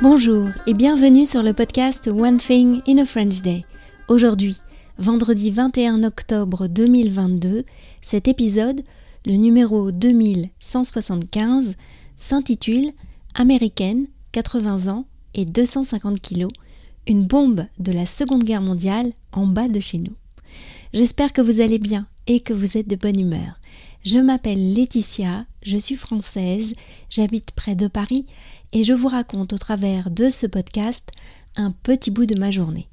Bonjour et bienvenue sur le podcast One Thing in a French Day. Aujourd'hui, vendredi 21 octobre 2022, cet épisode, le numéro 2175, s'intitule Américaine, 80 ans et 250 kilos, une bombe de la Seconde Guerre mondiale en bas de chez nous. J'espère que vous allez bien et que vous êtes de bonne humeur. Je m'appelle Laetitia, je suis française, j'habite près de Paris et je vous raconte au travers de ce podcast un petit bout de ma journée.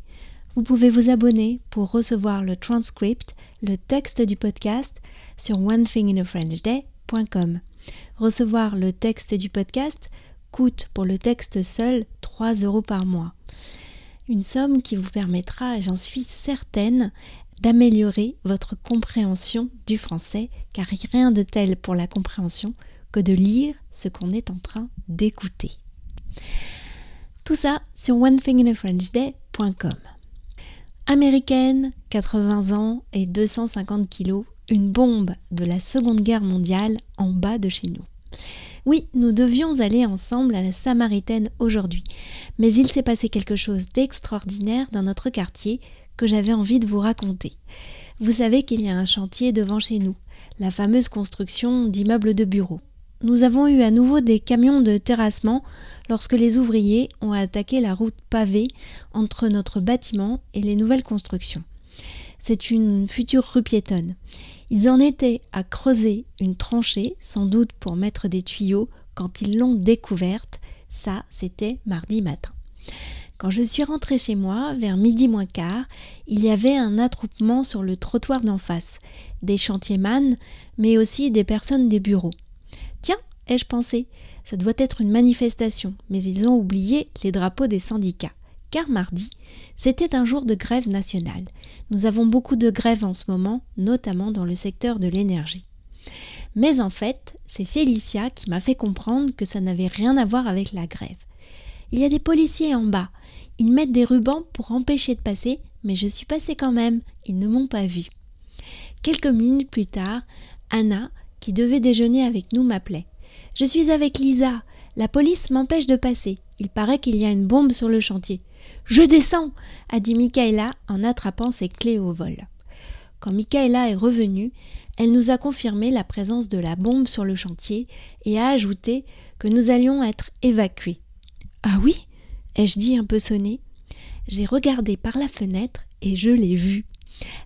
Vous pouvez vous abonner pour recevoir le transcript, le texte du podcast sur onethinginafrenchday.com. Recevoir le texte du podcast coûte pour le texte seul 3 euros par mois. Une somme qui vous permettra, j'en suis certaine, d'améliorer votre compréhension du français, car rien de tel pour la compréhension que de lire ce qu'on est en train d'écouter. Tout ça sur onethinginafrenchday.com. Américaine, 80 ans et 250 kilos, une bombe de la Seconde Guerre mondiale en bas de chez nous. Oui, nous devions aller ensemble à la Samaritaine aujourd'hui, mais il s'est passé quelque chose d'extraordinaire dans notre quartier que j'avais envie de vous raconter. Vous savez qu'il y a un chantier devant chez nous, la fameuse construction d'immeubles de bureaux. Nous avons eu à nouveau des camions de terrassement lorsque les ouvriers ont attaqué la route pavée entre notre bâtiment et les nouvelles constructions. C'est une future rue piétonne. Ils en étaient à creuser une tranchée, sans doute pour mettre des tuyaux, quand ils l'ont découverte. Ça, c'était mardi matin. Quand je suis rentrée chez moi, vers midi moins quart, il y avait un attroupement sur le trottoir d'en face, des chantiers-man, mais aussi des personnes des bureaux. Tiens, ai-je pensé, ça doit être une manifestation, mais ils ont oublié les drapeaux des syndicats. Car mardi, c'était un jour de grève nationale. Nous avons beaucoup de grèves en ce moment, notamment dans le secteur de l'énergie. Mais en fait, c'est Félicia qui m'a fait comprendre que ça n'avait rien à voir avec la grève. Il y a des policiers en bas. Ils mettent des rubans pour empêcher de passer, mais je suis passée quand même. Ils ne m'ont pas vu. Quelques minutes plus tard, Anna, qui devait déjeuner avec nous, m'appelait. Je suis avec Lisa. La police m'empêche de passer. Il paraît qu'il y a une bombe sur le chantier. Je descends a dit Michaela en attrapant ses clés au vol. Quand Michaela est revenue, elle nous a confirmé la présence de la bombe sur le chantier et a ajouté que nous allions être évacués. Ah oui ai-je dit un peu sonné? J'ai regardé par la fenêtre et je l'ai vue.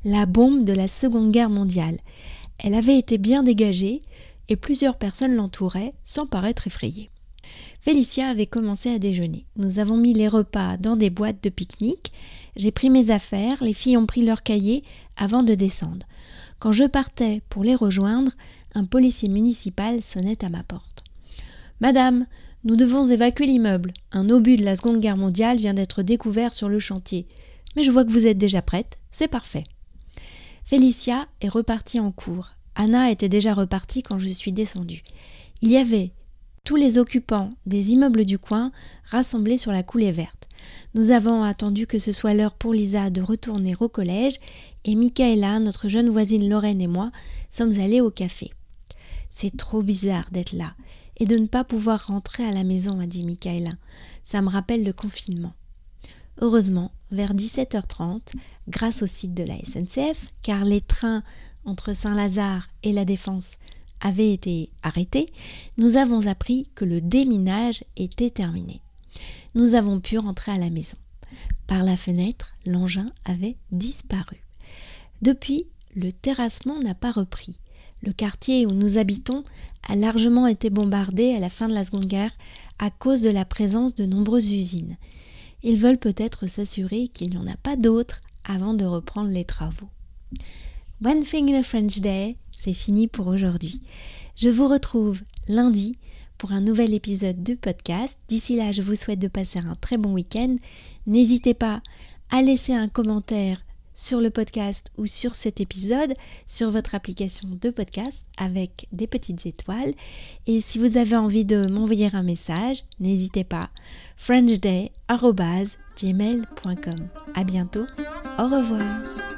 La bombe de la Seconde Guerre mondiale. Elle avait été bien dégagée et plusieurs personnes l'entouraient sans paraître effrayées. Félicia avait commencé à déjeuner. Nous avons mis les repas dans des boîtes de pique-nique. J'ai pris mes affaires, les filles ont pris leurs cahiers avant de descendre. Quand je partais pour les rejoindre, un policier municipal sonnait à ma porte. Madame, nous devons évacuer l'immeuble. Un obus de la Seconde Guerre mondiale vient d'être découvert sur le chantier. Mais je vois que vous êtes déjà prête, c'est parfait. Félicia est repartie en cours. Anna était déjà repartie quand je suis descendue. Il y avait tous les occupants des immeubles du coin rassemblés sur la coulée verte. Nous avons attendu que ce soit l'heure pour Lisa de retourner au collège et Michaela, notre jeune voisine Lorraine et moi sommes allés au café. C'est trop bizarre d'être là et de ne pas pouvoir rentrer à la maison, a dit Michaela. Ça me rappelle le confinement. Heureusement, vers 17h30, grâce au site de la SNCF, car les trains entre Saint-Lazare et la Défense avaient été arrêtés, nous avons appris que le déminage était terminé. Nous avons pu rentrer à la maison. Par la fenêtre, l'engin avait disparu. Depuis, le terrassement n'a pas repris. Le quartier où nous habitons a largement été bombardé à la fin de la Seconde Guerre à cause de la présence de nombreuses usines. Ils veulent peut-être s'assurer qu'il n'y en a pas d'autres avant de reprendre les travaux. One Thing in a French Day, c'est fini pour aujourd'hui. Je vous retrouve lundi pour un nouvel épisode de podcast. D'ici là, je vous souhaite de passer un très bon week-end. N'hésitez pas à laisser un commentaire sur le podcast ou sur cet épisode sur votre application de podcast avec des petites étoiles. Et si vous avez envie de m'envoyer un message, n'hésitez pas. frenchday.gmail.com À bientôt. Au revoir.